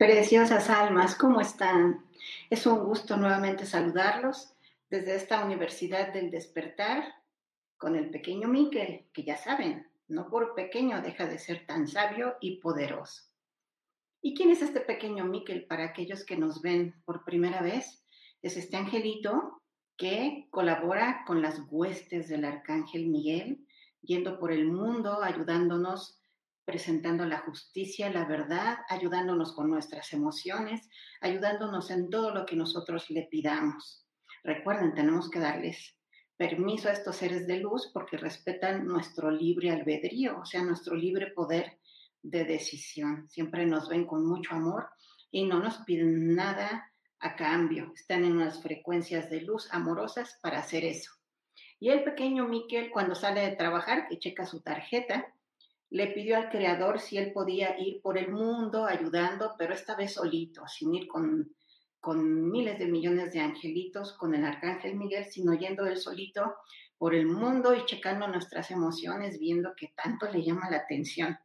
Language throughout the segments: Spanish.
Preciosas almas, ¿cómo están? Es un gusto nuevamente saludarlos desde esta Universidad del Despertar con el pequeño Miquel, que ya saben, no por pequeño deja de ser tan sabio y poderoso. ¿Y quién es este pequeño Miquel para aquellos que nos ven por primera vez? Es este angelito que colabora con las huestes del arcángel Miguel, yendo por el mundo ayudándonos presentando la justicia, la verdad, ayudándonos con nuestras emociones, ayudándonos en todo lo que nosotros le pidamos. Recuerden, tenemos que darles permiso a estos seres de luz porque respetan nuestro libre albedrío, o sea, nuestro libre poder de decisión. Siempre nos ven con mucho amor y no nos piden nada a cambio. Están en unas frecuencias de luz amorosas para hacer eso. Y el pequeño Miquel, cuando sale de trabajar, que checa su tarjeta, le pidió al Creador si él podía ir por el mundo ayudando, pero esta vez solito, sin ir con, con miles de millones de angelitos, con el Arcángel Miguel, sino yendo él solito por el mundo y checando nuestras emociones, viendo que tanto le llama la atención,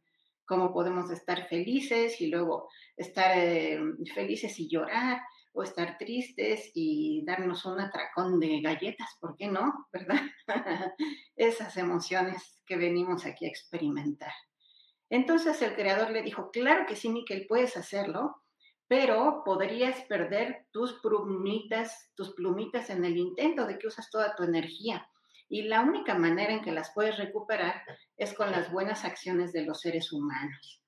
cómo podemos estar felices y luego estar eh, felices y llorar, o estar tristes y darnos un atracón de galletas, ¿por qué no? ¿Verdad? Esas emociones que venimos aquí a experimentar. Entonces el creador le dijo, claro que sí, Miquel, puedes hacerlo, pero podrías perder tus plumitas, tus plumitas en el intento de que usas toda tu energía. Y la única manera en que las puedes recuperar es con las buenas acciones de los seres humanos.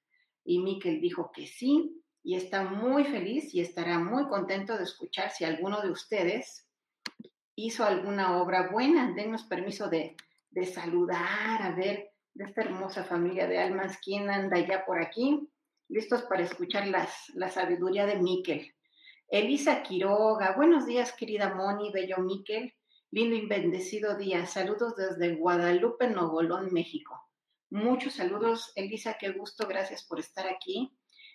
Y Miquel dijo que sí, y está muy feliz y estará muy contento de escuchar si alguno de ustedes hizo alguna obra buena. Denos permiso de, de saludar, a ver de esta hermosa familia de almas, quién anda ya por aquí, listos para escuchar las, la sabiduría de Miquel. Elisa Quiroga, buenos días querida Moni, bello Miquel, lindo y bendecido día. Saludos desde Guadalupe, Nuevo León, México. Muchos saludos, Elisa, qué gusto, gracias por estar aquí.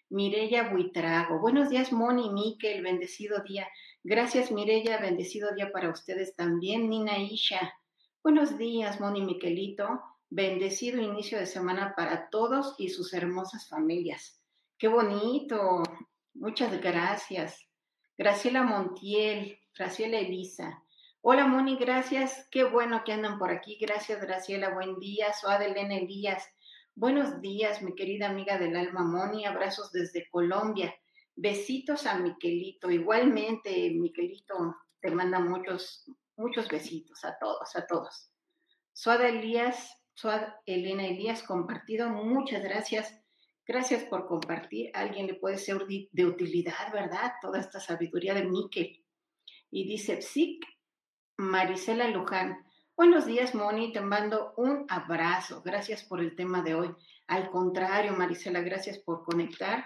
Mirella Buitrago. Buenos días, Moni, Miquel, bendecido día. Gracias, Mirella, bendecido día para ustedes también. Nina Isha. Buenos días, Moni Miquelito. Bendecido inicio de semana para todos y sus hermosas familias. Qué bonito. Muchas gracias. Graciela Montiel, Graciela Elisa. Hola Moni, gracias. Qué bueno que andan por aquí. Gracias, Graciela. Buen día. Soy Adelena Elías. Buenos días, mi querida amiga del alma Moni, abrazos desde Colombia. Besitos a Miquelito. Igualmente, Miquelito te manda muchos, muchos besitos a todos, a todos. Suada Elías, Suad Elena Elías compartido. Muchas gracias. Gracias por compartir. Alguien le puede ser de utilidad, ¿verdad? Toda esta sabiduría de Miquel. Y dice Psic, Marisela Luján. Buenos días, Moni. Te mando un abrazo. Gracias por el tema de hoy. Al contrario, Marisela, gracias por conectar.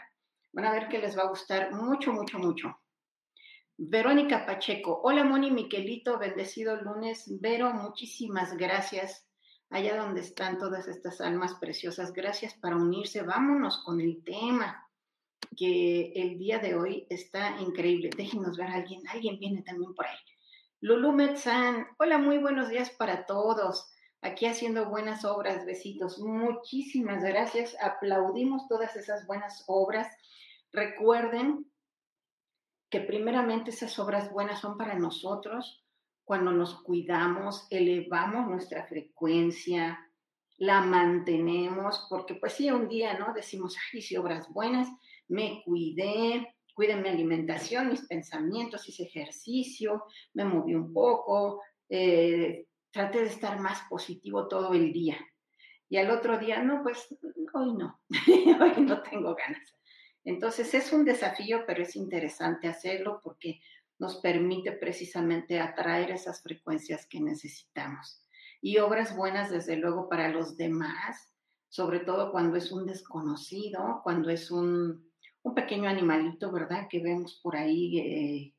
Van a ver que les va a gustar mucho, mucho, mucho. Verónica Pacheco. Hola, Moni Miquelito. Bendecido lunes. Vero, muchísimas gracias allá donde están todas estas almas preciosas. Gracias para unirse. Vámonos con el tema que el día de hoy está increíble. Déjenos ver a alguien. Alguien viene también por ahí. Lulu Metzan. Hola, muy buenos días para todos. Aquí haciendo buenas obras. Besitos. Muchísimas gracias. Aplaudimos todas esas buenas obras. Recuerden que primeramente esas obras buenas son para nosotros, cuando nos cuidamos, elevamos nuestra frecuencia, la mantenemos, porque pues sí, un día, ¿no? Decimos, ay, hice obras buenas, me cuidé, cuidé mi alimentación, mis pensamientos, hice ejercicio, me moví un poco, eh, traté de estar más positivo todo el día. Y al otro día, no, pues hoy no, hoy no tengo ganas. Entonces es un desafío, pero es interesante hacerlo porque nos permite precisamente atraer esas frecuencias que necesitamos. Y obras buenas, desde luego, para los demás, sobre todo cuando es un desconocido, cuando es un, un pequeño animalito, ¿verdad? Que vemos por ahí, eh,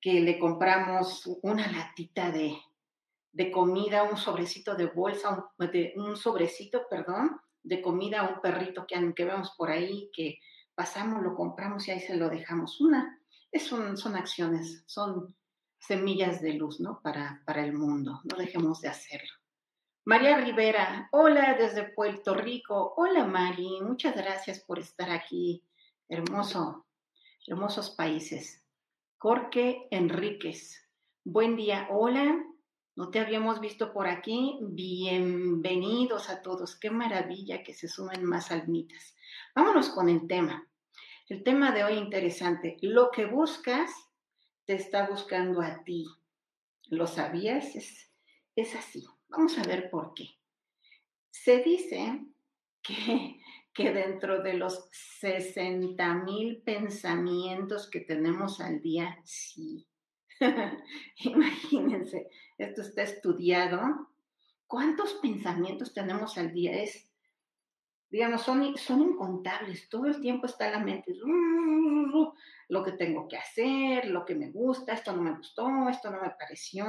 que le compramos una latita de, de, comida, un sobrecito de bolsa, un, de, un sobrecito, perdón, de comida un perrito que, que vemos por ahí, que pasamos, lo compramos y ahí se lo dejamos. Una, son acciones, son semillas de luz, ¿no? Para, para el mundo. No dejemos de hacerlo. María Rivera, hola desde Puerto Rico. Hola Mari, muchas gracias por estar aquí. Hermoso, hermosos países. Jorge Enríquez, buen día. Hola, no te habíamos visto por aquí. Bienvenidos a todos. Qué maravilla que se sumen más almitas. Vámonos con el tema. El tema de hoy interesante. Lo que buscas te está buscando a ti. ¿Lo sabías? Es, es así. Vamos a ver por qué. Se dice que, que dentro de los 60 mil pensamientos que tenemos al día, sí. Imagínense, esto está estudiado. ¿Cuántos pensamientos tenemos al día? Es digamos, son, son incontables, todo el tiempo está la mente, lo que tengo que hacer, lo que me gusta, esto no me gustó, esto no me pareció,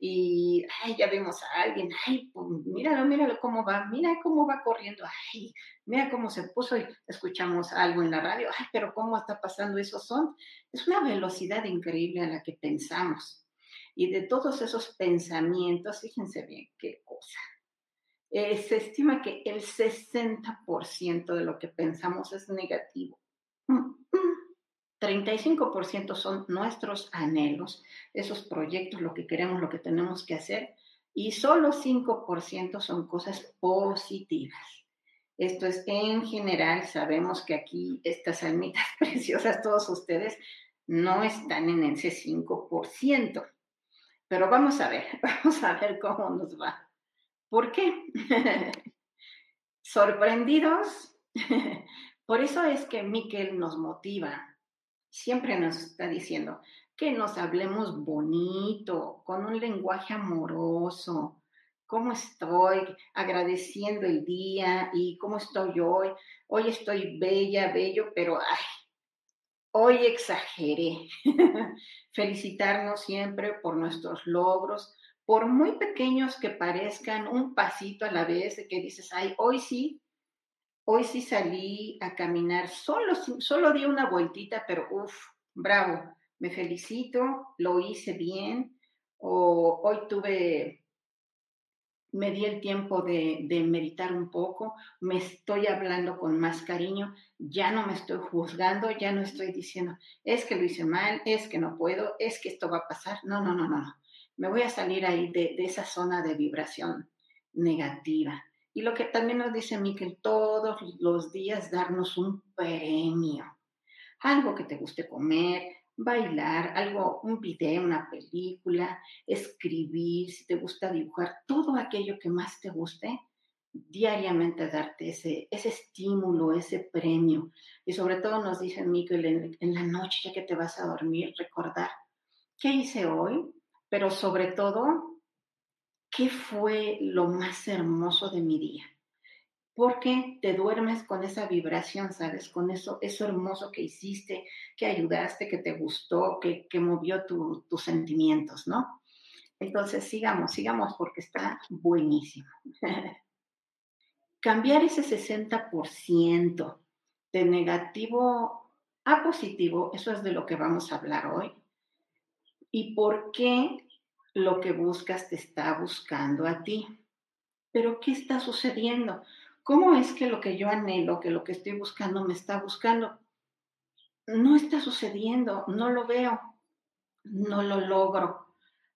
y, ay, ya vimos a alguien, ay, pues, míralo, míralo cómo va, mira cómo va corriendo, ay, mira cómo se puso y escuchamos algo en la radio, ay, pero cómo está pasando eso, son, es una velocidad increíble a la que pensamos. Y de todos esos pensamientos, fíjense bien, qué cosa eh, se estima que el 60% de lo que pensamos es negativo. 35% son nuestros anhelos, esos proyectos, lo que queremos, lo que tenemos que hacer, y solo 5% son cosas positivas. Esto es en general, sabemos que aquí estas almitas preciosas, todos ustedes, no están en ese 5%. Pero vamos a ver, vamos a ver cómo nos va. ¿Por qué? Sorprendidos. Por eso es que Miquel nos motiva. Siempre nos está diciendo que nos hablemos bonito, con un lenguaje amoroso. ¿Cómo estoy? Agradeciendo el día y cómo estoy hoy. Hoy estoy bella, bello, pero ay, hoy exageré. Felicitarnos siempre por nuestros logros, por muy pequeños que parezcan, un pasito a la vez, de que dices, ay, hoy sí, hoy sí salí a caminar, solo, solo di una vueltita, pero uff, bravo, me felicito, lo hice bien, o hoy tuve, me di el tiempo de, de meditar un poco, me estoy hablando con más cariño, ya no me estoy juzgando, ya no estoy diciendo, es que lo hice mal, es que no puedo, es que esto va a pasar, no, no, no, no, no me voy a salir ahí de, esa zona de vibración negativa. Y lo que también nos dice Miquel, todos los días darnos un premio, algo que te guste comer, bailar, algo, un video, una película, escribir, si te gusta dibujar, todo aquello que más te guste, diariamente darte ese, estímulo, ese premio. Y sobre todo nos dice Miguel en, en la noche, ya que te vas a dormir, recordar qué hice hoy, pero sobre todo, qué fue lo más hermoso de mi día. Porque te duermes con esa vibración, ¿sabes? Con eso, eso hermoso que hiciste, que ayudaste, que te gustó, que, que movió tus sentimientos, ¿no? Entonces, sigamos, sigamos porque está buenísimo. Cambiar ese 60% de negativo a positivo, eso es de lo que vamos a hablar hoy. ¿Y por qué lo que buscas te está buscando a ti? Pero ¿qué está sucediendo? ¿Cómo es que lo que yo anhelo, que lo que estoy buscando me está buscando? No está sucediendo, no lo veo, no lo logro.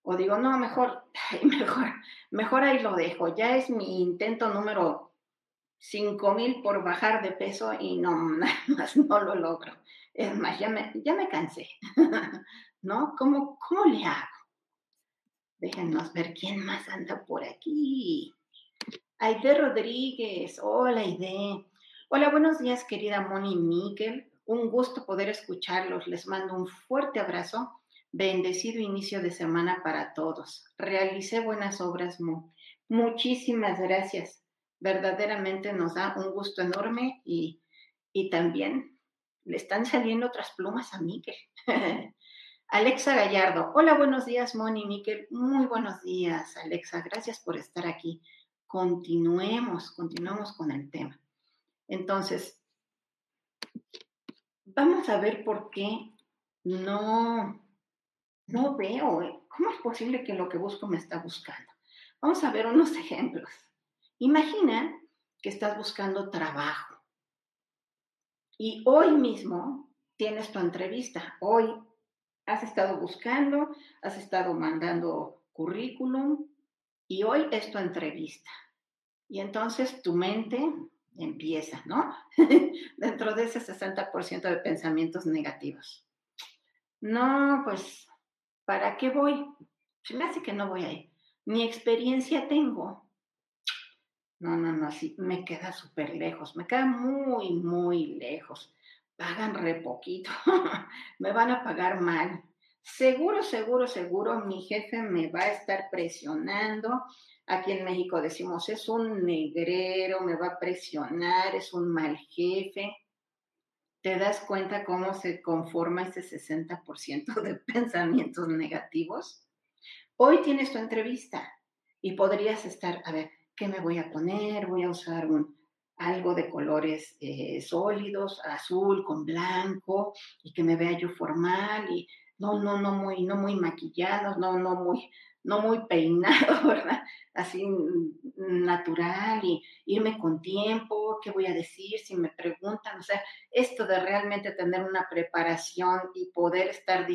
O digo, no, mejor, mejor, mejor ahí lo dejo. Ya es mi intento número 5000 por bajar de peso y no, nada más no lo logro. Es más, ya me, ya me cansé. ¿No? ¿Cómo, ¿Cómo le hago? Déjenos ver quién más anda por aquí. Aide Rodríguez. Hola, Aide. Hola, buenos días, querida Moni Miquel. Un gusto poder escucharlos. Les mando un fuerte abrazo. Bendecido inicio de semana para todos. Realicé buenas obras. Muchísimas gracias verdaderamente nos da un gusto enorme y, también le están saliendo otras plumas a Miquel. Alexa Gallardo, hola, buenos días, Moni, Miquel, muy buenos días, Alexa, gracias por estar aquí. Continuemos, continuemos con el tema. Entonces, vamos a ver por qué no, no veo, eh, ¿cómo es posible que lo que busco me está buscando? Vamos a ver unos ejemplos. Imagina que estás buscando trabajo y hoy mismo tienes tu entrevista. Hoy has estado buscando, has estado mandando currículum y hoy es tu entrevista. Y entonces tu mente empieza, ¿no? Dentro de ese 60% de pensamientos negativos. No, pues, ¿para qué voy? Se me hace que no voy a ir. Ni experiencia tengo. No, no, no, sí, me queda súper lejos, me queda muy, muy lejos. Pagan re poquito, me van a pagar mal. Seguro, seguro, seguro, mi jefe me va a estar presionando. Aquí en México decimos, es un negrero, me va a presionar, es un mal jefe. ¿Te das cuenta cómo se conforma ese 60% de pensamientos negativos? Hoy tienes tu entrevista y podrías estar, a ver, ¿qué me voy a poner? Voy a usar un, algo de colores eh, sólidos, azul con blanco, y que me vea yo formal y no, no, no muy, no muy maquillado, no, no muy, no muy peinado, ¿verdad? Así natural y irme con tiempo, ¿qué voy a decir si me preguntan? O sea, esto de realmente tener una preparación y poder estar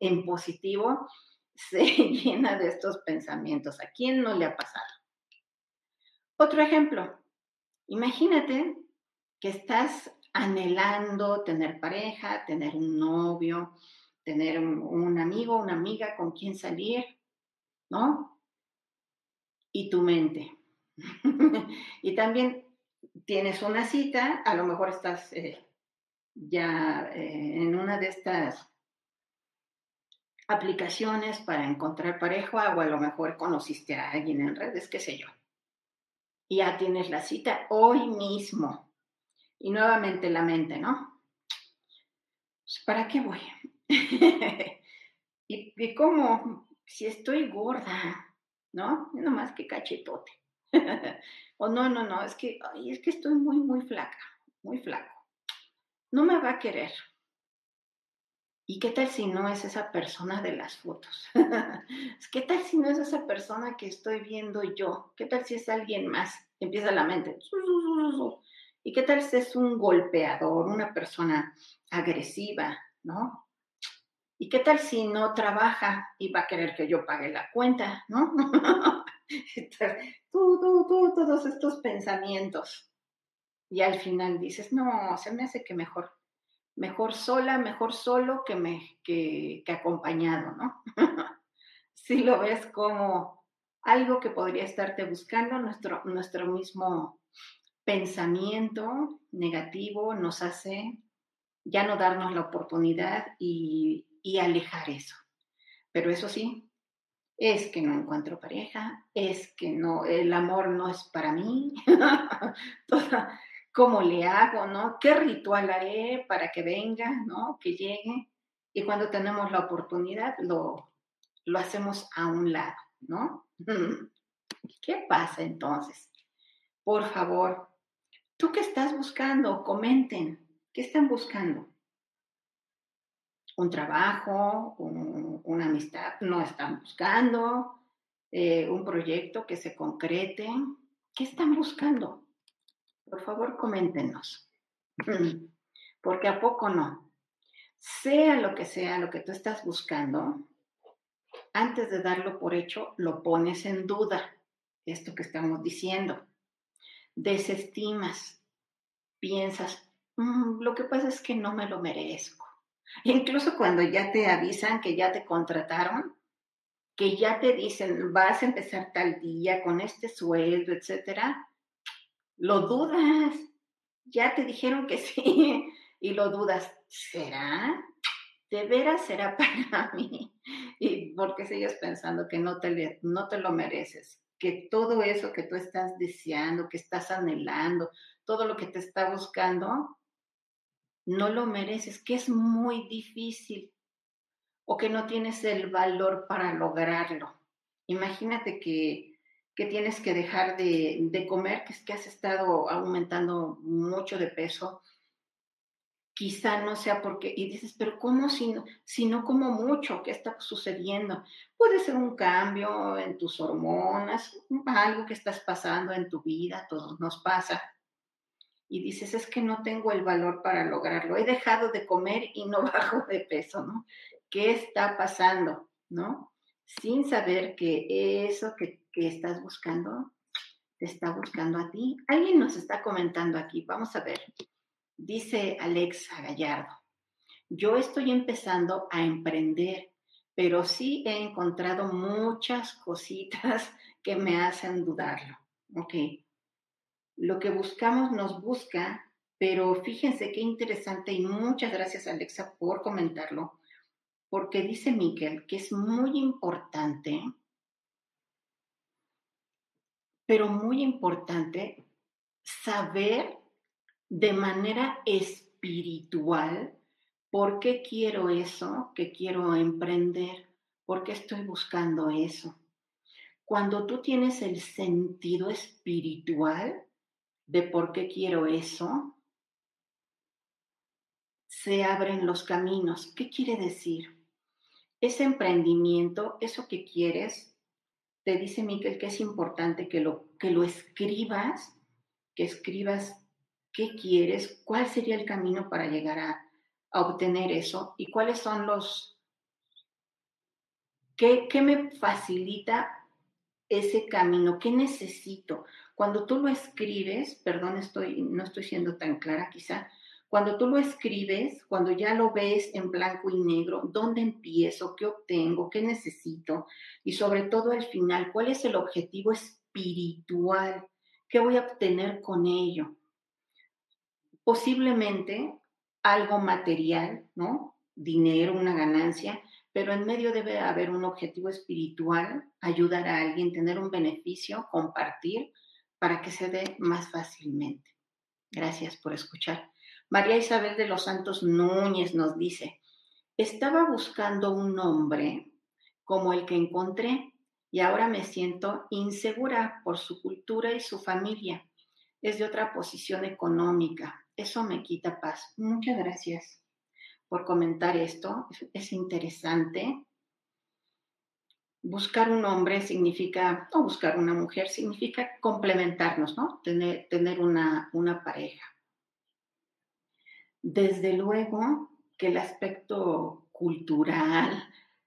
en positivo se llena de estos pensamientos. ¿A quién no le ha pasado? Otro ejemplo, imagínate que estás anhelando tener pareja, tener un novio, tener un, amigo, una amiga con quien salir, ¿no? Y tu mente. y también tienes una cita, a lo mejor estás eh, ya eh, en una de estas aplicaciones para encontrar pareja o a lo mejor conociste a alguien en redes, qué sé yo ya tienes la cita hoy mismo. Y nuevamente la mente, ¿no? Pues, ¿Para qué voy? ¿Y, cómo? Si estoy gorda, ¿no? No más que cachetote. o no, no, no, es que, es que estoy muy, muy flaca, muy flaco. No me va a querer. ¿Y qué tal si no es esa persona de las fotos? ¿Qué tal si no es esa persona que estoy viendo yo? ¿Qué tal si es alguien más? Empieza la mente. ¿Y qué tal si es un golpeador, una persona agresiva, ¿no? ¿Y qué tal si no trabaja y va a querer que yo pague la cuenta, ¿no? tú, tú, todos estos pensamientos. Y al final dices, no, se me hace que mejor mejor sola, mejor solo que, me, que, acompañado, ¿no? si lo ves como algo que podría estarte buscando, nuestro, nuestro mismo pensamiento negativo nos hace ya no darnos la oportunidad y, y alejar eso. Pero eso sí, es que no encuentro pareja, es que no, el amor no es para mí, ¿cómo le hago, no? ¿Qué ritual haré para que venga, no? Que llegue. Y cuando tenemos la oportunidad, lo, lo hacemos a un lado, ¿no? ¿Qué pasa entonces? Por favor, ¿tú qué estás buscando? Comenten, ¿qué están buscando? un trabajo, una amistad, no están buscando, eh, un proyecto que se concrete. ¿Qué están buscando? Por favor, coméntenos. Porque a poco no. Sea lo que sea lo que tú estás buscando, antes de darlo por hecho, lo pones en duda. Esto que estamos diciendo. Desestimas. Piensas, mm, lo que pasa es que no me lo merezco Incluso cuando ya te avisan que ya te contrataron, que ya te dicen vas a empezar tal día con este sueldo, etcétera, lo dudas. Ya te dijeron que sí y lo dudas. ¿Será? ¿De veras será para mí? Y porque sigues pensando que no te, no te lo mereces, que todo eso que tú estás deseando, que estás anhelando, todo lo que te está buscando, no lo mereces, que es muy difícil o que no tienes el valor para lograrlo. Imagínate que, tienes que dejar de, comer, que es que has estado aumentando mucho de peso. Quizá no sea porque, y dices, pero ¿cómo si no, si no como mucho? ¿Qué está sucediendo? Puede ser un cambio en tus hormonas, algo que estás pasando en tu vida, todos nos pasa y dices, es que no tengo el valor para lograrlo, he dejado de comer y no bajo de peso, ¿no? ¿Qué está pasando, ¿no? Sin saber que eso que, que estás buscando te está buscando a ti. Alguien nos está comentando aquí, vamos a ver. Dice Alexa Gallardo, yo estoy empezando a emprender, pero sí he encontrado muchas cositas que me hacen dudarlo. Ok, lo que buscamos nos busca, pero fíjense qué interesante y muchas gracias Alexa por comentarlo, porque dice Miquel que es muy importante, pero muy importante saber de manera espiritual por qué quiero eso, que quiero emprender, por qué estoy buscando eso. Cuando tú tienes el sentido espiritual, de por qué quiero eso, se abren los caminos. ¿Qué quiere decir? Ese emprendimiento, eso que quieres, te dice Miquel que es importante que lo, que lo escribas, que escribas qué quieres, cuál sería el camino para llegar a, a obtener eso y cuáles son los... ¿Qué, ¿Qué me facilita ese camino? ¿Qué necesito? Cuando tú lo escribes, perdón, estoy, no estoy siendo tan clara quizá, cuando tú lo escribes, cuando ya lo ves en blanco y negro, ¿dónde empiezo? ¿Qué obtengo? ¿Qué necesito? Y sobre todo al final, ¿cuál es el objetivo espiritual? ¿Qué voy a obtener con ello? Posiblemente algo material, ¿no? Dinero, una ganancia, pero en medio debe haber un objetivo espiritual, ayudar a alguien, tener un beneficio, compartir para que se dé más fácilmente. Gracias por escuchar. María Isabel de los Santos Núñez nos dice, estaba buscando un nombre como el que encontré y ahora me siento insegura por su cultura y su familia. Es de otra posición económica. Eso me quita paz. Muchas gracias por comentar esto. Es interesante buscar un hombre significa, o buscar una mujer significa complementarnos, ¿no? Tener, tener una, una pareja. Desde luego que el aspecto cultural,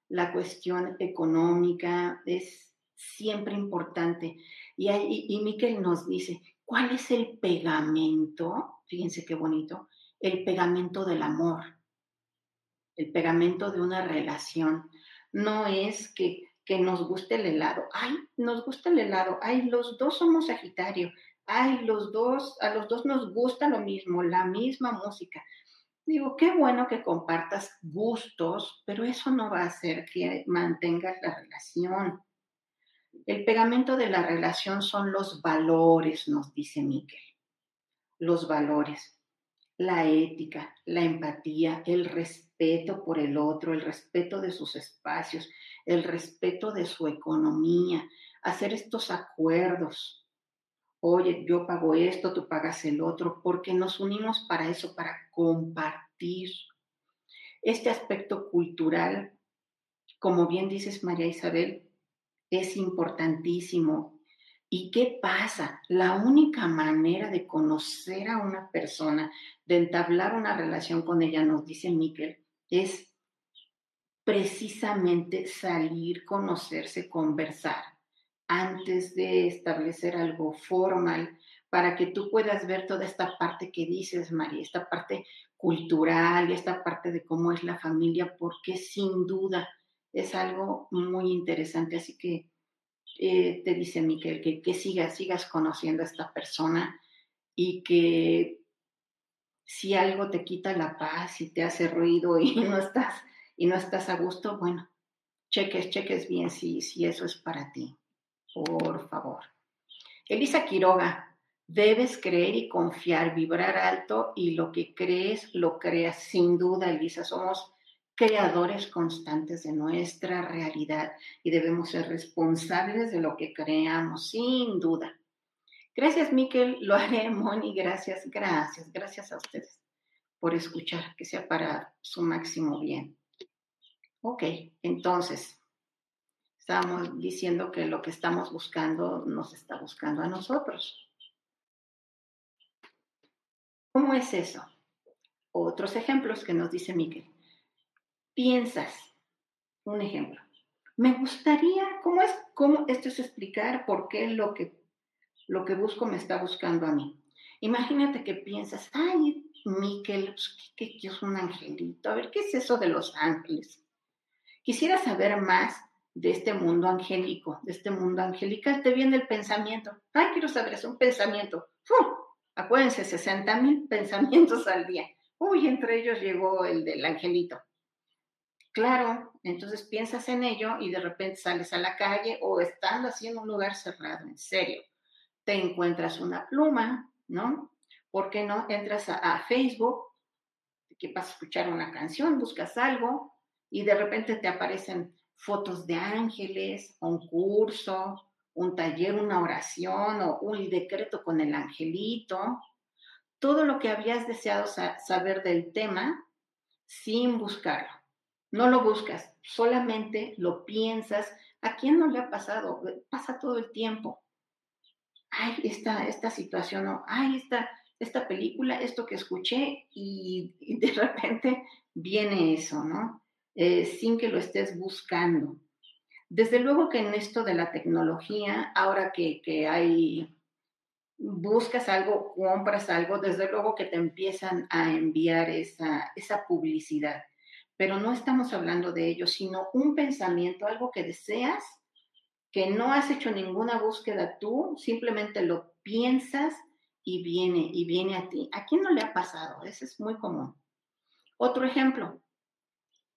la cuestión económica es siempre importante. Y, Miquel nos dice, ¿cuál es el pegamento? Fíjense qué bonito, el pegamento del amor, el pegamento de una relación. No es que que nos guste el helado. Ay, nos gusta el helado. Ay, los dos somos Sagitario. Ay, los dos, a los dos nos gusta lo mismo, la misma música. Digo, qué bueno que compartas gustos, pero eso no va a hacer que mantengas la relación. El pegamento de la relación son los valores, nos dice Miquel. Los valores, la ética, la empatía, el respeto por el otro, el respeto de sus espacios, el respeto de su economía, hacer estos acuerdos. Oye, yo pago esto, tú pagas el otro, porque nos unimos para eso, para compartir. Este aspecto cultural, como bien dices María Isabel, es importantísimo. ¿Y qué pasa? La única manera de conocer a una persona, de entablar una relación con ella, nos dice Miquel, es precisamente salir, conocerse, conversar antes de establecer algo formal para que tú puedas ver toda esta parte que dices, María, esta parte cultural y esta parte de cómo es la familia, porque sin duda es algo muy interesante. Así que eh, te dice Miquel que, que sigas, sigas conociendo a esta persona y que si algo te quita la paz y te hace ruido y no estás y no estás a gusto, bueno, cheques, cheques bien si, si eso es para ti, por favor. Elisa Quiroga, debes creer y confiar, vibrar alto y lo que crees, lo creas. Sin duda, Elisa, somos creadores constantes de nuestra realidad y debemos ser responsables de lo que creamos, sin duda. Gracias, Miquel, lo haré, Moni, gracias, gracias, gracias a ustedes por escuchar, que sea para su máximo bien. Ok, entonces, diciendo que lo que estamos buscando nos está buscando a nosotros. ¿Cómo es eso? Otros ejemplos que nos dice Miguel. Piensas, un ejemplo. Me gustaría, ¿cómo es? ¿Cómo esto es explicar por qué lo que, lo que busco me está buscando a mí? Imagínate que piensas, ay, Miquel, pues, ¿qué, qué es un angelito? A ver, ¿qué es eso de los ángeles? Quisiera saber más de este mundo angélico, de este mundo angelical. Te viene el pensamiento. Ay, quiero saber, es un pensamiento. Acuérdense, 60 mil pensamientos al día. Uy, entre ellos llegó el del angelito. Claro, entonces piensas en ello y de repente sales a la calle o estando así en un lugar cerrado, en serio. Te encuentras una pluma, ¿no? ¿Por qué no? Entras a, a Facebook, que vas a escuchar una canción, buscas algo, y de repente te aparecen fotos de ángeles, un curso, un taller, una oración o un decreto con el angelito, todo lo que habías deseado saber del tema sin buscarlo. No lo buscas, solamente lo piensas. ¿A quién no le ha pasado? Pasa todo el tiempo. Ay, esta, esta situación, o ay, esta, esta película, esto que escuché, y de repente viene eso, ¿no? Eh, sin que lo estés buscando. Desde luego que en esto de la tecnología, ahora que, que hay, buscas algo, compras algo, desde luego que te empiezan a enviar esa, esa publicidad. Pero no estamos hablando de ello, sino un pensamiento, algo que deseas, que no has hecho ninguna búsqueda tú, simplemente lo piensas y viene, y viene a ti. ¿A quién no le ha pasado? Eso es muy común. Otro ejemplo,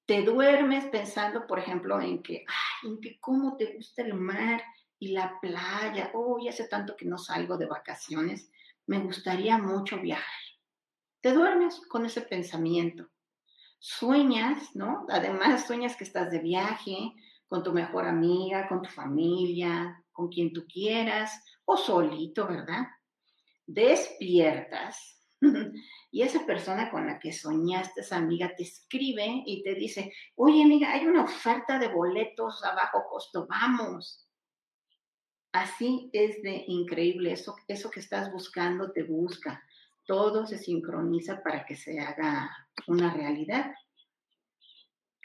te duermes pensando, por ejemplo, en que, ay, en que cómo te gusta el mar y la playa. Oh, ya hace tanto que no salgo de vacaciones. Me gustaría mucho viajar. Te duermes con ese pensamiento. Sueñas, ¿no? Además, sueñas que estás de viaje con tu mejor amiga, con tu familia, con quien tú quieras, o solito, ¿verdad? Despiertas y esa persona con la que soñaste, esa amiga, te escribe y te dice, oye amiga, hay una oferta de boletos a bajo costo, vamos. Así es de increíble, eso, eso que estás buscando te busca. Todo se sincroniza para que se haga una realidad.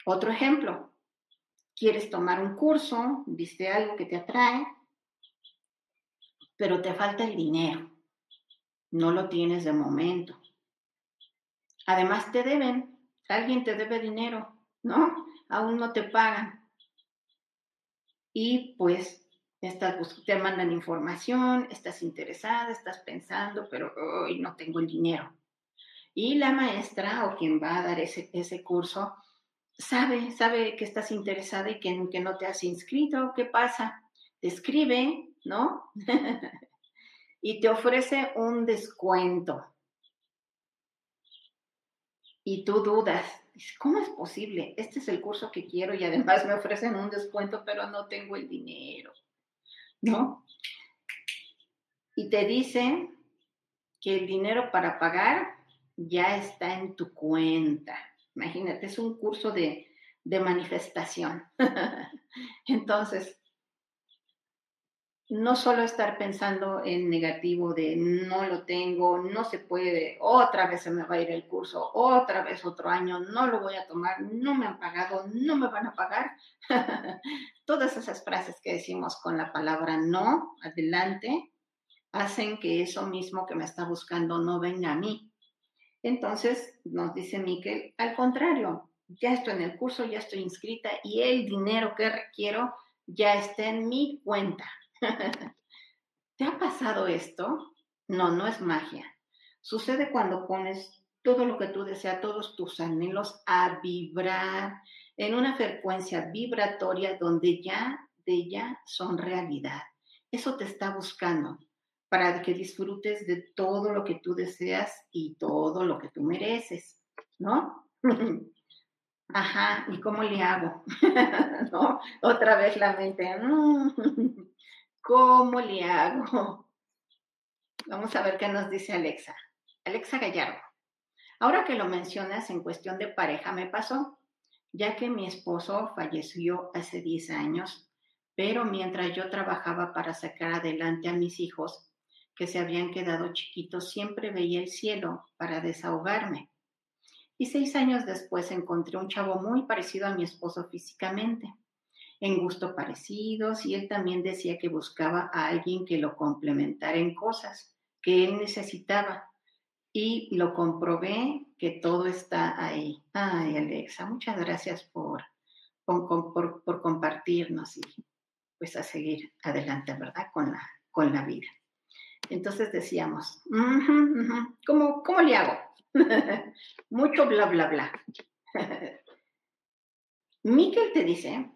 Otro ejemplo, quieres tomar un curso, viste algo que te atrae, pero te falta el dinero no lo tienes de momento. Además te deben, alguien te debe dinero, ¿no? Aún no te pagan. y pues estás, te mandan información, estás interesada, estás pensando, pero hoy no tengo el dinero. Y la maestra o quien va a dar ese, ese curso sabe, sabe que estás interesada y que, que no te has inscrito. ¿Qué pasa? Te escribe, ¿no? y te ofrece un descuento. Y tú dudas, ¿cómo es posible? Este es el curso que quiero y además me ofrecen un descuento, pero no tengo el dinero, ¿no? Y te dicen que el dinero para pagar ya está en tu cuenta. Imagínate, es un curso de, de manifestación. Entonces, no solo estar pensando en negativo de no lo tengo, no se puede, otra vez se me va a ir el curso, otra vez otro año, no lo voy a tomar, no me han pagado, no me van a pagar. Todas esas frases que decimos con la palabra no, adelante, hacen que eso mismo que me está buscando no venga a mí. Entonces, nos dice Miquel, al contrario, ya estoy en el curso, ya estoy inscrita y el dinero que requiero ya está en mi cuenta. ¿Te ha pasado esto? No, no es magia. Sucede cuando pones todo lo que tú deseas, todos tus anhelos a vibrar en una frecuencia vibratoria donde ya de ya son realidad. Eso te está buscando para que disfrutes de todo lo que tú deseas y todo lo que tú mereces, ¿no? Ajá, ¿y cómo le hago? ¿No? Otra vez la mente. ¿Cómo le hago? Vamos a ver qué nos dice Alexa. Alexa Gallardo. Ahora que lo mencionas en cuestión de pareja, me pasó, ya que mi esposo falleció hace 10 años, pero mientras yo trabajaba para sacar adelante a mis hijos, que se habían quedado chiquitos, siempre veía el cielo para desahogarme. Y seis años después encontré un chavo muy parecido a mi esposo físicamente en gusto parecidos y él también decía que buscaba a alguien que lo complementara en cosas que él necesitaba y lo comprobé que todo está ahí. Ay, Alexa, muchas gracias por, por, por, compartirnos y pues a seguir adelante, ¿verdad? Con la, con la vida. Entonces decíamos, ¿cómo, ¿cómo le hago? Mucho bla, bla, bla. Miquel te dice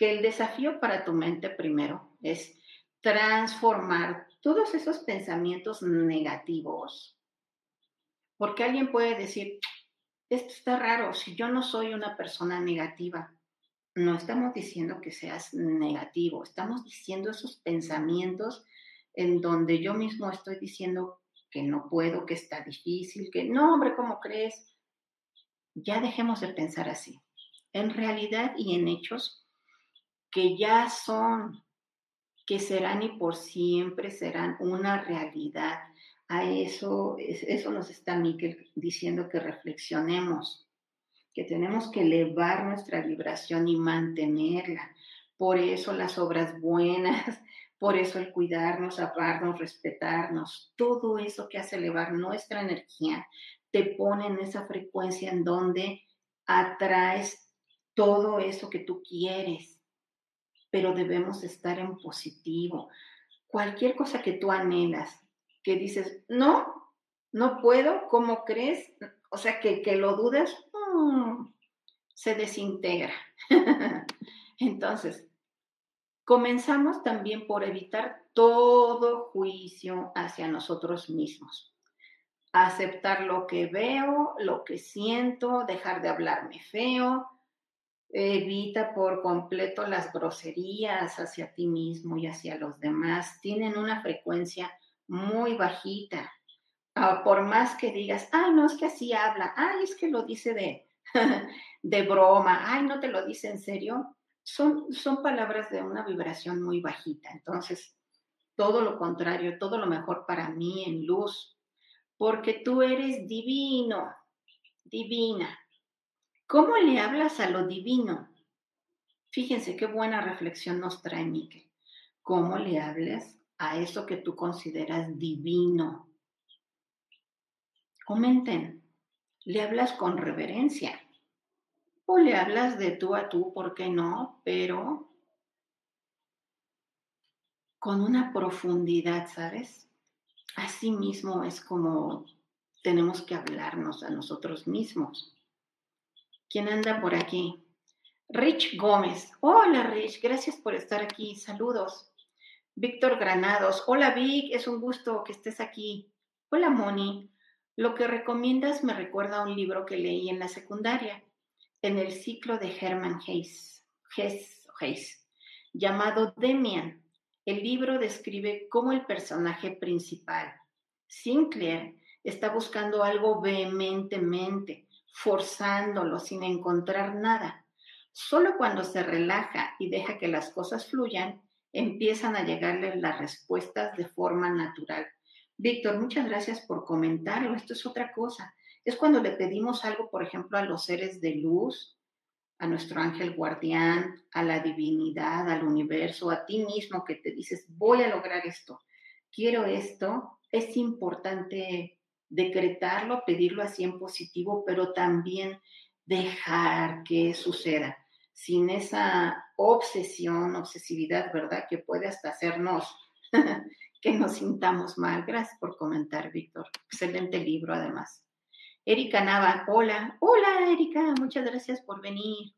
que el desafío para tu mente primero es transformar todos esos pensamientos negativos. Porque alguien puede decir, esto está raro, si yo no soy una persona negativa, no estamos diciendo que seas negativo, estamos diciendo esos pensamientos en donde yo mismo estoy diciendo que no puedo, que está difícil, que no, hombre, ¿cómo crees? Ya dejemos de pensar así. En realidad y en hechos, que ya son, que serán y por siempre serán una realidad. A eso, eso nos está Miquel diciendo que reflexionemos, que tenemos que elevar nuestra vibración y mantenerla. Por eso las obras buenas, por eso el cuidarnos, amarnos, respetarnos, todo eso que hace elevar nuestra energía, te pone en esa frecuencia en donde atraes todo eso que tú quieres pero debemos estar en positivo. Cualquier cosa que tú anhelas, que dices, no, no puedo, ¿cómo crees? O sea, que, que lo dudas, mm, se desintegra. Entonces, comenzamos también por evitar todo juicio hacia nosotros mismos. Aceptar lo que veo, lo que siento, dejar de hablarme feo, Evita por completo las groserías hacia ti mismo y hacia los demás. Tienen una frecuencia muy bajita. Ah, por más que digas, ay, no es que así habla, ay, es que lo dice de, de broma, ay, no te lo dice en serio, son, son palabras de una vibración muy bajita. Entonces, todo lo contrario, todo lo mejor para mí en luz, porque tú eres divino, divina. ¿Cómo le hablas a lo divino? Fíjense qué buena reflexión nos trae Miquel. ¿Cómo le hablas a eso que tú consideras divino? Comenten, ¿le hablas con reverencia? ¿O le hablas de tú a tú, por qué no? Pero con una profundidad, ¿sabes? Así mismo es como tenemos que hablarnos a nosotros mismos. ¿Quién anda por aquí? Rich Gómez. Hola Rich, gracias por estar aquí. Saludos. Víctor Granados. Hola Vic, es un gusto que estés aquí. Hola Moni. Lo que recomiendas me recuerda a un libro que leí en la secundaria, en el ciclo de Hermann Hayes, Hayes llamado Demian. El libro describe cómo el personaje principal, Sinclair, está buscando algo vehementemente, forzándolo sin encontrar nada. Solo cuando se relaja y deja que las cosas fluyan, empiezan a llegarle las respuestas de forma natural. Víctor, muchas gracias por comentarlo. Esto es otra cosa. Es cuando le pedimos algo, por ejemplo, a los seres de luz, a nuestro ángel guardián, a la divinidad, al universo, a ti mismo que te dices, voy a lograr esto, quiero esto. Es importante decretarlo, pedirlo así en positivo, pero también dejar que suceda, sin esa obsesión, obsesividad, ¿verdad? Que puede hasta hacernos que nos sintamos mal. Gracias por comentar, Víctor. Excelente libro, además. Erika Nava, hola, hola Erika, muchas gracias por venir.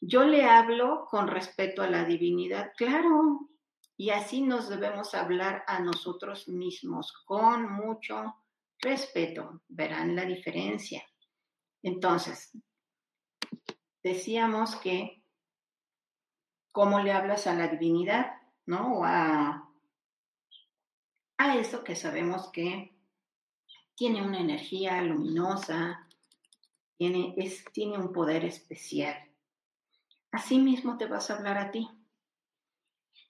Yo le hablo con respeto a la divinidad, claro, y así nos debemos hablar a nosotros mismos, con mucho respeto, verán la diferencia. Entonces, decíamos que, ¿cómo le hablas a la divinidad? ¿No? A, a eso que sabemos que tiene una energía luminosa, tiene, es, tiene un poder especial. Así mismo te vas a hablar a ti.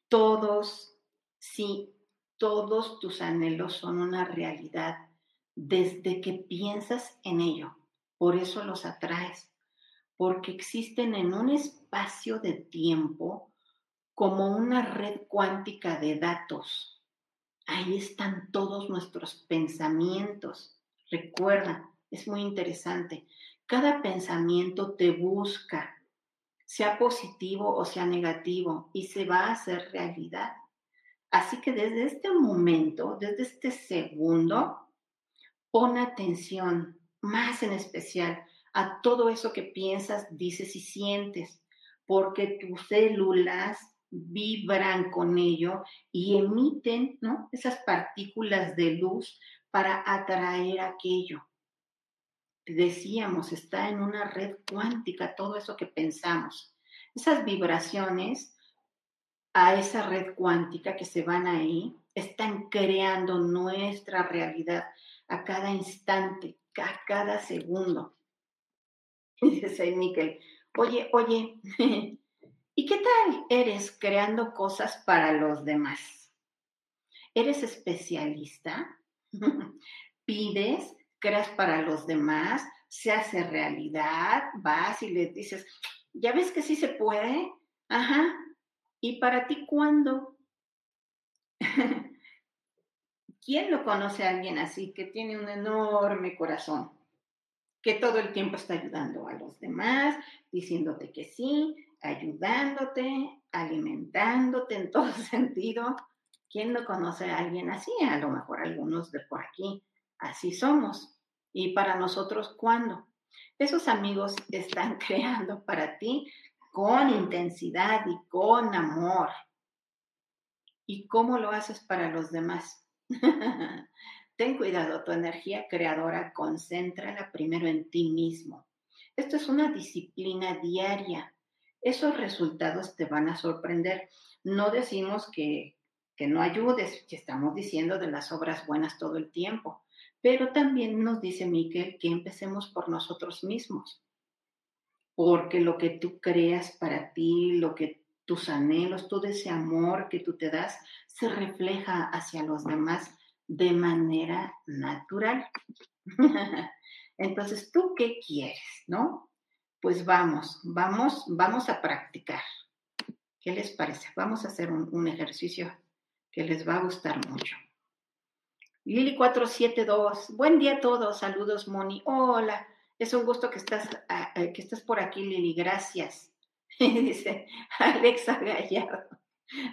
Todos, sí, todos tus anhelos son una realidad desde que piensas en ello. Por eso los atraes, porque existen en un espacio de tiempo como una red cuántica de datos. Ahí están todos nuestros pensamientos. Recuerda, es muy interesante. Cada pensamiento te busca, sea positivo o sea negativo, y se va a hacer realidad. Así que desde este momento, desde este segundo, Pon atención más en especial a todo eso que piensas, dices y sientes, porque tus células vibran con ello y emiten ¿no? esas partículas de luz para atraer aquello. Decíamos, está en una red cuántica todo eso que pensamos. Esas vibraciones a esa red cuántica que se van ahí están creando nuestra realidad a cada instante, a cada segundo. Dice Miquel, oye, oye, ¿y qué tal eres creando cosas para los demás? ¿Eres especialista? ¿Pides? ¿Creas para los demás? ¿Se hace realidad? ¿Vas y le dices, ya ves que sí se puede? Ajá. ¿Y para ti cuándo? ¿Quién lo conoce a alguien así que tiene un enorme corazón? Que todo el tiempo está ayudando a los demás, diciéndote que sí, ayudándote, alimentándote en todo sentido. ¿Quién lo conoce a alguien así? A lo mejor algunos de por aquí. Así somos. Y para nosotros, ¿cuándo? Esos amigos están creando para ti con intensidad y con amor. ¿Y cómo lo haces para los demás? Ten cuidado, tu energía creadora, concéntrala primero en ti mismo. Esto es una disciplina diaria. Esos resultados te van a sorprender. No decimos que, que no ayudes, que estamos diciendo de las obras buenas todo el tiempo, pero también nos dice Miquel que empecemos por nosotros mismos, porque lo que tú creas para ti, lo que tus anhelos, todo ese amor que tú te das, se refleja hacia los demás de manera natural. Entonces, ¿tú qué quieres, no? Pues vamos, vamos, vamos a practicar. ¿Qué les parece? Vamos a hacer un, ejercicio que les va a gustar mucho. Lili 472, buen día a todos, saludos Moni, hola, es un gusto que estás, ah, eh, que estás por aquí Lili, gracias. Dice Alexa Gallardo.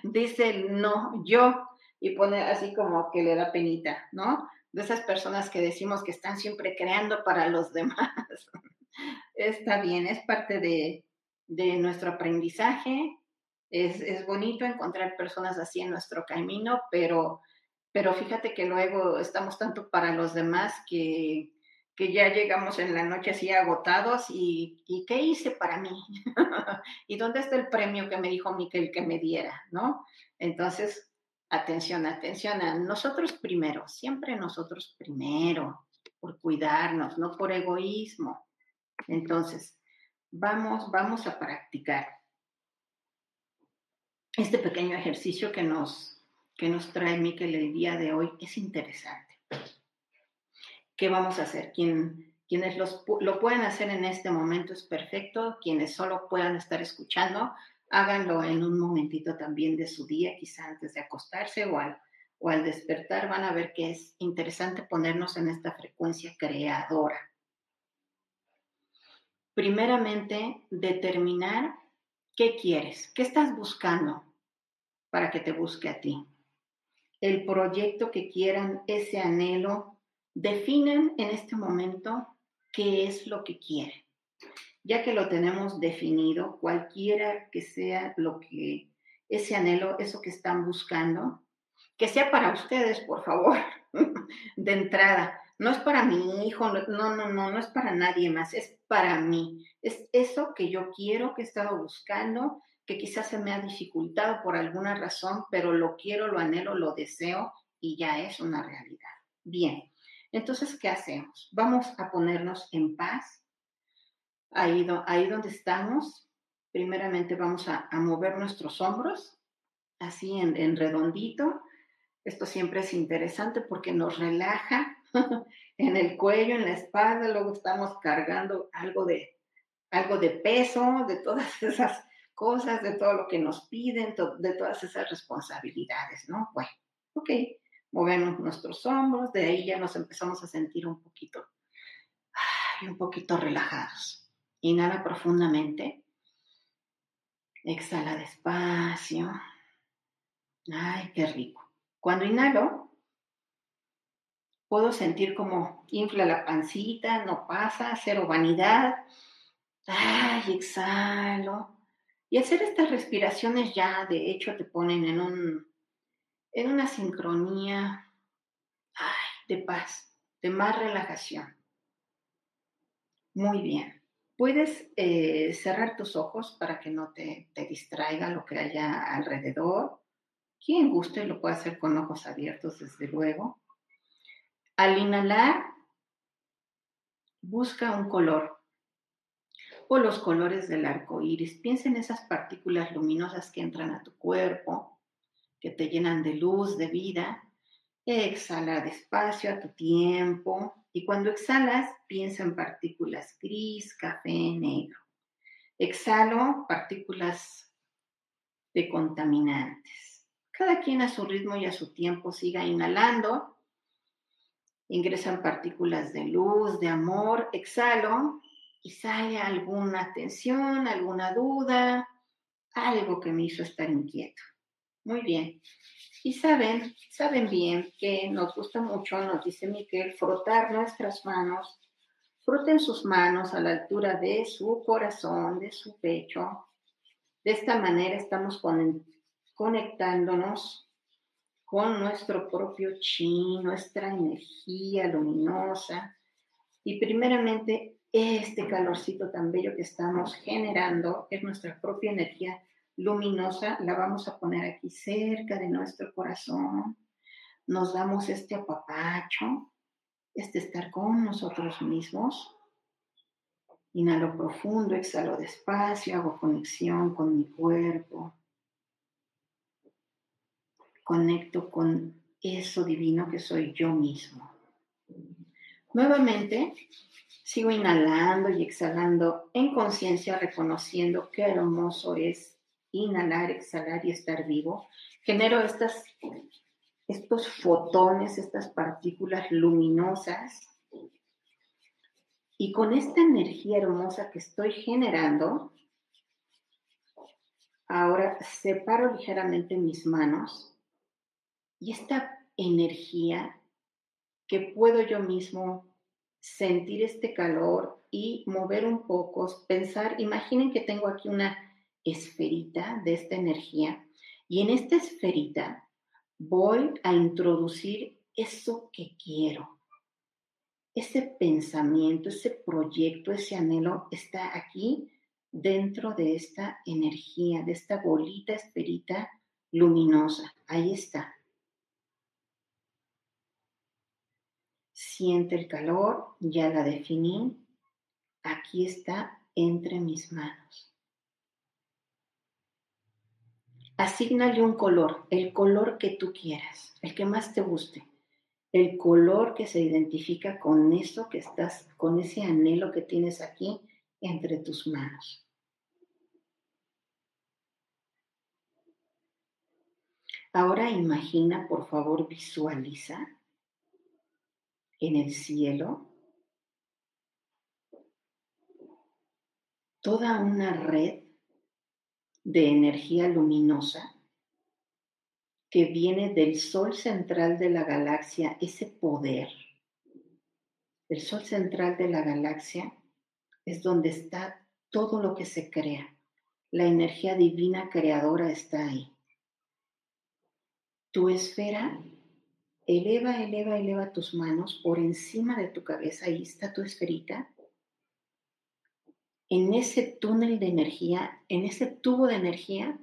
dice no, yo, y pone así como que le da penita, ¿no? De esas personas que decimos que están siempre creando para los demás. Está bien, es parte de, de nuestro aprendizaje. Es, es, bonito encontrar personas así en nuestro camino, pero, pero fíjate que luego estamos tanto para los demás que, que ya llegamos en la noche así agotados y, y ¿qué hice para mí? ¿Y dónde está el premio que me dijo Miquel que me diera? ¿No? Entonces, atención, atención a nosotros primero, siempre nosotros primero, por cuidarnos, no por egoísmo. Entonces, vamos, vamos a practicar este pequeño ejercicio que nos, que nos trae Miquel el día de hoy. Es interesante. ¿Qué vamos a hacer? quienes lo pueden hacer en este momento es perfecto, quienes solo puedan estar escuchando, háganlo en un momentito también de su día, quizá antes de acostarse o al, o al despertar, van a ver que es interesante ponernos en esta frecuencia creadora. Primeramente, determinar qué quieres, qué estás buscando para que te busque a ti. El proyecto que quieran, ese anhelo, Definen en este momento qué es lo que quieren. Ya que lo tenemos definido, cualquiera que sea lo que ese anhelo, eso que están buscando, que sea para ustedes, por favor, de entrada. No es para mi hijo, no, no, no, no es para nadie más, es para mí. Es eso que yo quiero, que he estado buscando, que quizás se me ha dificultado por alguna razón, pero lo quiero, lo anhelo, lo deseo y ya es una realidad. Bien, entonces, ¿qué hacemos? Vamos a ponernos en paz. Ahí, ahí donde estamos, primeramente vamos a, mover nuestros hombros, así en, redondito. Esto siempre es interesante porque nos relaja en el cuello, en la espalda, luego estamos cargando algo de, algo de peso, de todas esas cosas, de todo lo que nos piden, de todas esas responsabilidades, ¿no? Bueno, ok, movemos nuestros hombros, de ahí ya nos empezamos a sentir un poquito, un poquito relajados. Inhala profundamente. Exhala despacio. Ay, qué rico. Cuando inhalo, puedo sentir como infla la pancita, no pasa, cero vanidad. Ay, exhalo. Y hacer estas respiraciones ya, de hecho, te ponen en un en una sincronía de paz, de más relajación. Muy bien. Puedes eh, cerrar tus ojos para que no te, te, distraiga lo que haya alrededor. Quien guste lo puede hacer con ojos abiertos, desde luego. Al inhalar, busca un color o los colores del arco iris. Piensa en esas partículas luminosas que entran a tu cuerpo que te llenan de luz, de vida. Exhala despacio a tu tiempo y cuando exhalas piensa en partículas gris, café, negro. Exhalo partículas de contaminantes. Cada quien a su ritmo y a su tiempo siga inhalando. Ingresan partículas de luz, de amor. Exhalo y sale alguna tensión, alguna duda, algo que me hizo estar inquieto. Muy bien. Y saben, saben bien que nos gusta mucho, nos dice Miquel, frotar nuestras manos. Froten sus manos a la altura de su corazón, de su pecho. De esta manera estamos conectándonos con nuestro propio chi, nuestra energía luminosa. Y primeramente, este calorcito tan bello que estamos generando es nuestra propia energía luminosa la vamos a poner aquí cerca de nuestro corazón. Nos damos este apapacho, este estar con nosotros mismos. Inhalo profundo, exhalo despacio, hago conexión con mi cuerpo. Conecto con eso divino que soy yo mismo. Nuevamente, sigo inhalando y exhalando en conciencia, reconociendo qué hermoso es inhalar, exhalar y estar vivo, genero estas, estos fotones, estas partículas luminosas. Y con esta energía hermosa que estoy generando, ahora separo ligeramente mis manos y esta energía que puedo yo mismo sentir este calor y mover un poco, pensar, imaginen que tengo aquí una esferita de esta energía y en esta esferita voy a introducir eso que quiero. Ese pensamiento, ese proyecto, ese anhelo está aquí dentro de esta energía, de esta bolita esferita luminosa. Ahí está. Siente el calor, ya la definí. Aquí está entre mis manos. Asignale un color, el color que tú quieras, el que más te guste, el color que se identifica con eso que estás, con ese anhelo que tienes aquí entre tus manos. Ahora imagina, por favor, visualiza en el cielo toda una red de energía luminosa que viene del sol central de la galaxia, ese poder. El sol central de la galaxia es donde está todo lo que se crea. La energía divina creadora está ahí tu esfera, eleva, eleva, eleva tus manos por encima de tu cabeza, ahí está tu esferita. En ese túnel de energía, en ese tubo de energía,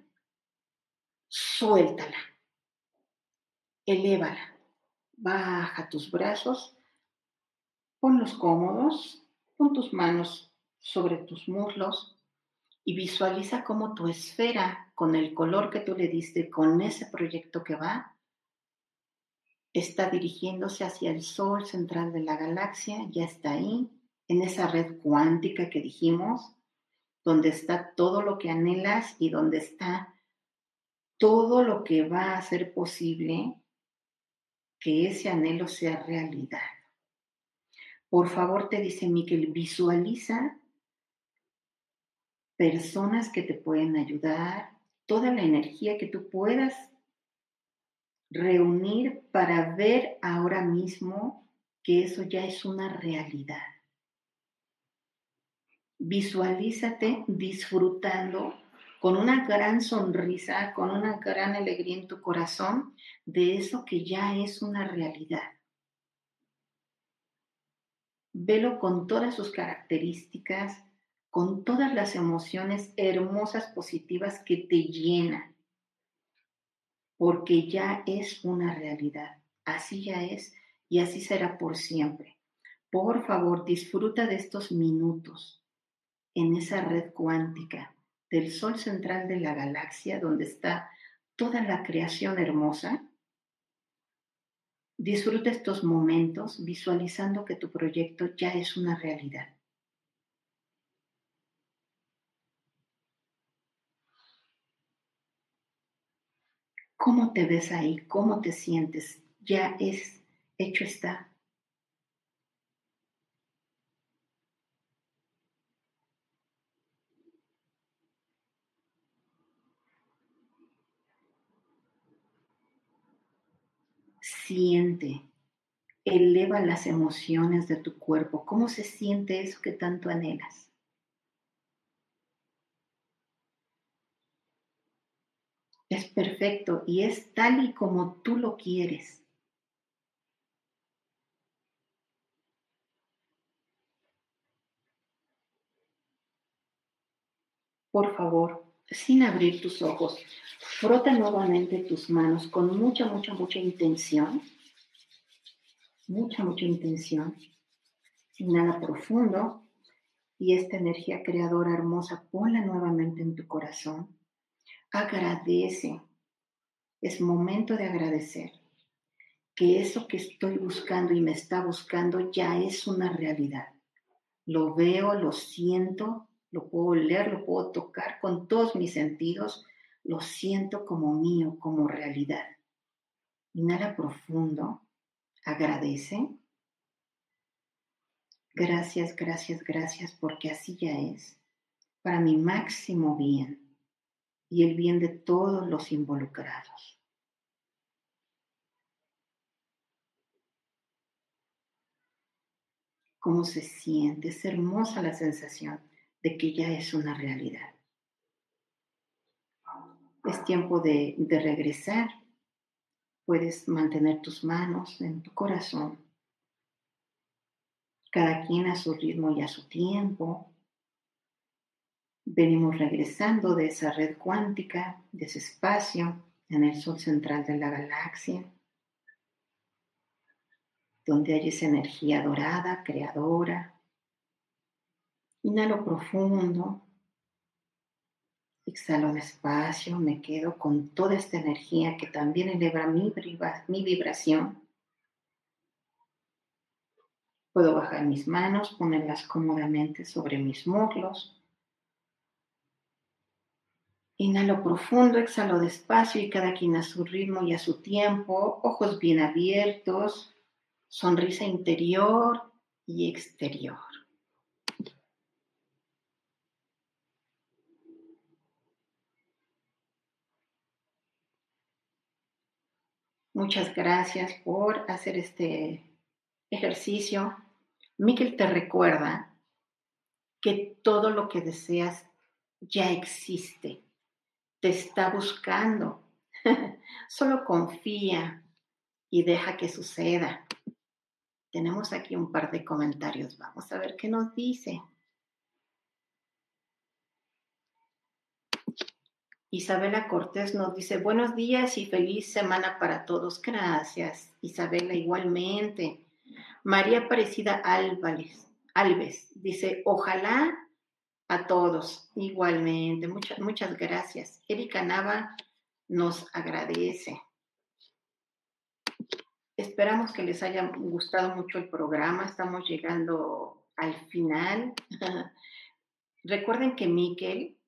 suéltala, elévala, baja tus brazos, ponlos cómodos, pon tus manos sobre tus muslos y visualiza cómo tu esfera, con el color que tú le diste, con ese proyecto que va, está dirigiéndose hacia el sol central de la galaxia, ya está ahí, en esa red cuántica que dijimos, donde está todo lo que anhelas y donde está todo lo que va a hacer posible que ese anhelo sea realidad. Por favor, te dice Miquel, visualiza personas que te pueden ayudar, toda la energía que tú puedas reunir para ver ahora mismo que eso ya es una realidad. Visualízate disfrutando con una gran sonrisa, con una gran alegría en tu corazón de eso que ya es una realidad. Velo con todas sus características, con todas las emociones hermosas, positivas que te llenan, porque ya es una realidad. Así ya es y así será por siempre. Por favor, disfruta de estos minutos en esa red cuántica del Sol central de la galaxia, donde está toda la creación hermosa. Disfruta estos momentos visualizando que tu proyecto ya es una realidad. ¿Cómo te ves ahí? ¿Cómo te sientes? Ya es, hecho está. Siente, eleva las emociones de tu cuerpo. ¿Cómo se siente eso que tanto anhelas? es perfecto y es tal y como tú lo quieres. Por favor, sin abrir tus ojos, frota nuevamente tus manos con mucha, mucha, mucha intención. Mucha, mucha intención. Inhala profundo y esta energía creadora hermosa, ponla nuevamente en tu corazón. Agradece. Es momento de agradecer que eso que estoy buscando y me está buscando ya es una realidad. Lo veo, lo siento, lo puedo leer, lo puedo tocar con todos mis sentidos, lo siento como mío, como realidad. Inhala profundo, agradece. Gracias, gracias, gracias, porque así ya es, para mi máximo bien y el bien de todos los involucrados. ¿Cómo se siente? Es hermosa la sensación de que ya es una realidad. Es tiempo de, de regresar. Puedes mantener tus manos en tu corazón. Cada quien a su ritmo y a su tiempo. Venimos regresando de esa red cuántica, de ese espacio en el sol central de la galaxia, donde hay esa energía dorada, creadora. Inhalo profundo, exhalo despacio, me quedo con toda esta energía que también eleva mi, mi vibración. Puedo bajar mis manos, ponerlas cómodamente sobre mis muslos Inhalo profundo, exhalo despacio y cada quien a su ritmo y a su tiempo, ojos bien abiertos, sonrisa interior y exterior. Muchas gracias por hacer este ejercicio. Miquel te recuerda que todo lo que deseas ya existe te está buscando. Solo confía y deja que suceda. Tenemos aquí un par de comentarios. Vamos a ver qué nos dice. Isabela Cortés nos dice, buenos días y feliz semana para todos. Gracias, Isabela, igualmente. María Aparecida Álvarez, Alves dice, ojalá a todos, igualmente. Muchas, muchas gracias. Erika Nava nos agradece. Esperamos que les haya gustado mucho el programa. Estamos llegando al final. Recuerden que Miquel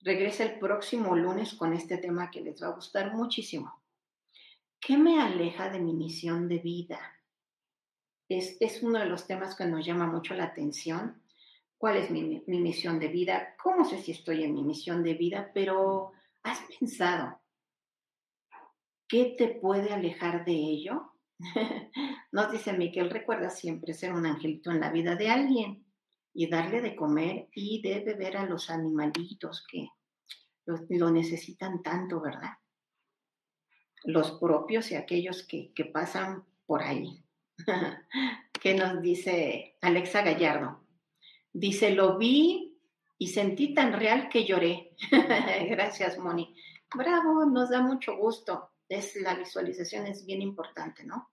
regresa el próximo lunes con este tema que les va a gustar muchísimo. ¿Qué me aleja de mi misión de vida? Es, es uno de los temas que nos llama mucho la atención cuál es mi, misión de vida, cómo sé si estoy en mi misión de vida, pero ¿has pensado qué te puede alejar de ello? Nos dice Miquel, recuerda siempre ser un angelito en la vida de alguien y darle de comer y de beber a los animalitos que lo, necesitan tanto, ¿verdad? Los propios y aquellos que, que pasan por ahí. ¿Qué nos dice Alexa Gallardo? Dice, lo vi y sentí tan real que lloré. Gracias, Moni. Bravo, nos da mucho gusto. Es, la visualización es bien importante, ¿no?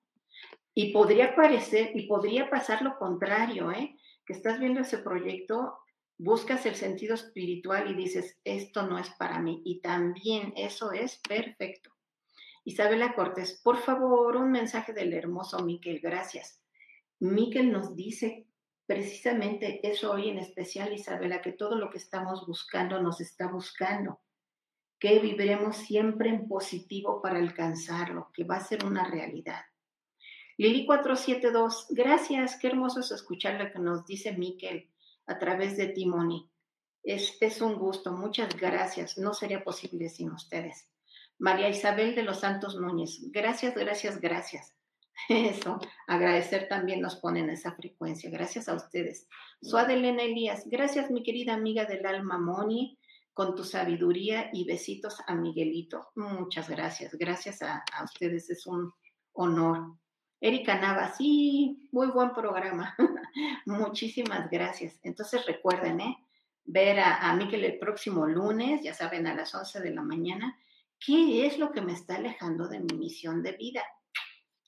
Y podría parecer, y podría pasar lo contrario, ¿eh? Que estás viendo ese proyecto, buscas el sentido espiritual y dices, esto no es para mí. Y también eso es perfecto. Isabela Cortés, por favor, un mensaje del hermoso Miquel, gracias. Miquel nos dice precisamente eso hoy en especial, Isabela, que todo lo que estamos buscando nos está buscando, que viviremos siempre en positivo para alcanzarlo, que va a ser una realidad. Lili 472, gracias, qué hermoso es escuchar lo que nos dice Miquel a través de Timoni. Es, es un gusto, muchas gracias, no sería posible sin ustedes. María Isabel de los Santos Núñez, gracias, gracias, gracias. Eso, agradecer también nos pone en esa frecuencia. Gracias a ustedes. Suadelena Elías, gracias mi querida amiga del alma Moni, con tu sabiduría y besitos a Miguelito. Muchas gracias. Gracias a, ustedes, es un honor. Erika Nava, sí, muy buen programa. Muchísimas gracias. Entonces recuerden, ¿eh? ver a, a Miguel el próximo lunes, ya saben, a las 11 de la mañana, qué es lo que me está alejando de mi misión de vida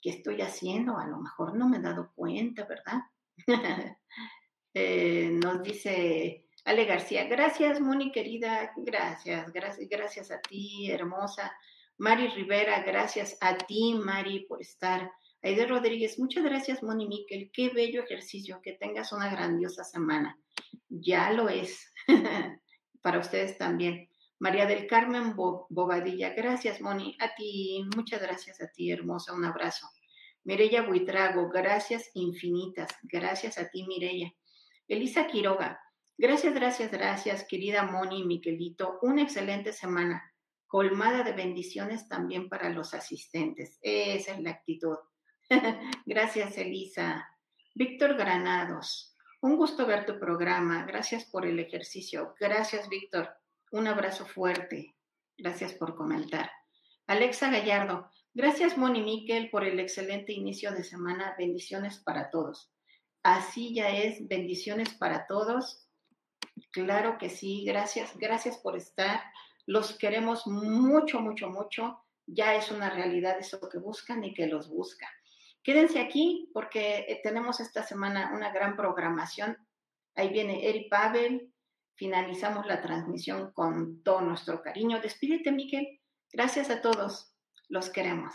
¿qué estoy haciendo? A lo mejor no me he dado cuenta, ¿verdad? Eh, nos dice Ale García, gracias Moni querida, gracias, gracias, gracias a ti, hermosa. Mari Rivera, gracias a ti, Mari, por estar. Aide Rodríguez, muchas gracias, Moni Miquel. Qué bello ejercicio. Que tengas una grandiosa semana. Ya lo es. Para ustedes también. María del Carmen Bobadilla, gracias, Moni. A ti, muchas gracias a ti, hermosa. Un abrazo. Mireya Buitrago, gracias infinitas. Gracias a ti, Mireya. Elisa Quiroga, Gracias, gracias, gracias, querida Moni y Miquelito. Una excelente semana, colmada de bendiciones también para los asistentes. Esa es la actitud. gracias, Elisa. Víctor Granados, un gusto ver tu programa. Gracias por el ejercicio. Gracias, Víctor. Un abrazo fuerte. Gracias por comentar. Alexa Gallardo, gracias Moni Miquel por el excelente inicio de semana. Bendiciones para todos. Así ya es, bendiciones para todos. Claro que sí, gracias, gracias por estar. Los queremos mucho, mucho, mucho. Ya es una realidad eso que buscan y que los buscan. Quédense aquí porque eh, tenemos esta semana una gran programación. Ahí viene Eri Pavel. Finalizamos la transmisión con todo nuestro cariño. Despídete, Miquel. Gracias a todos. Los queremos.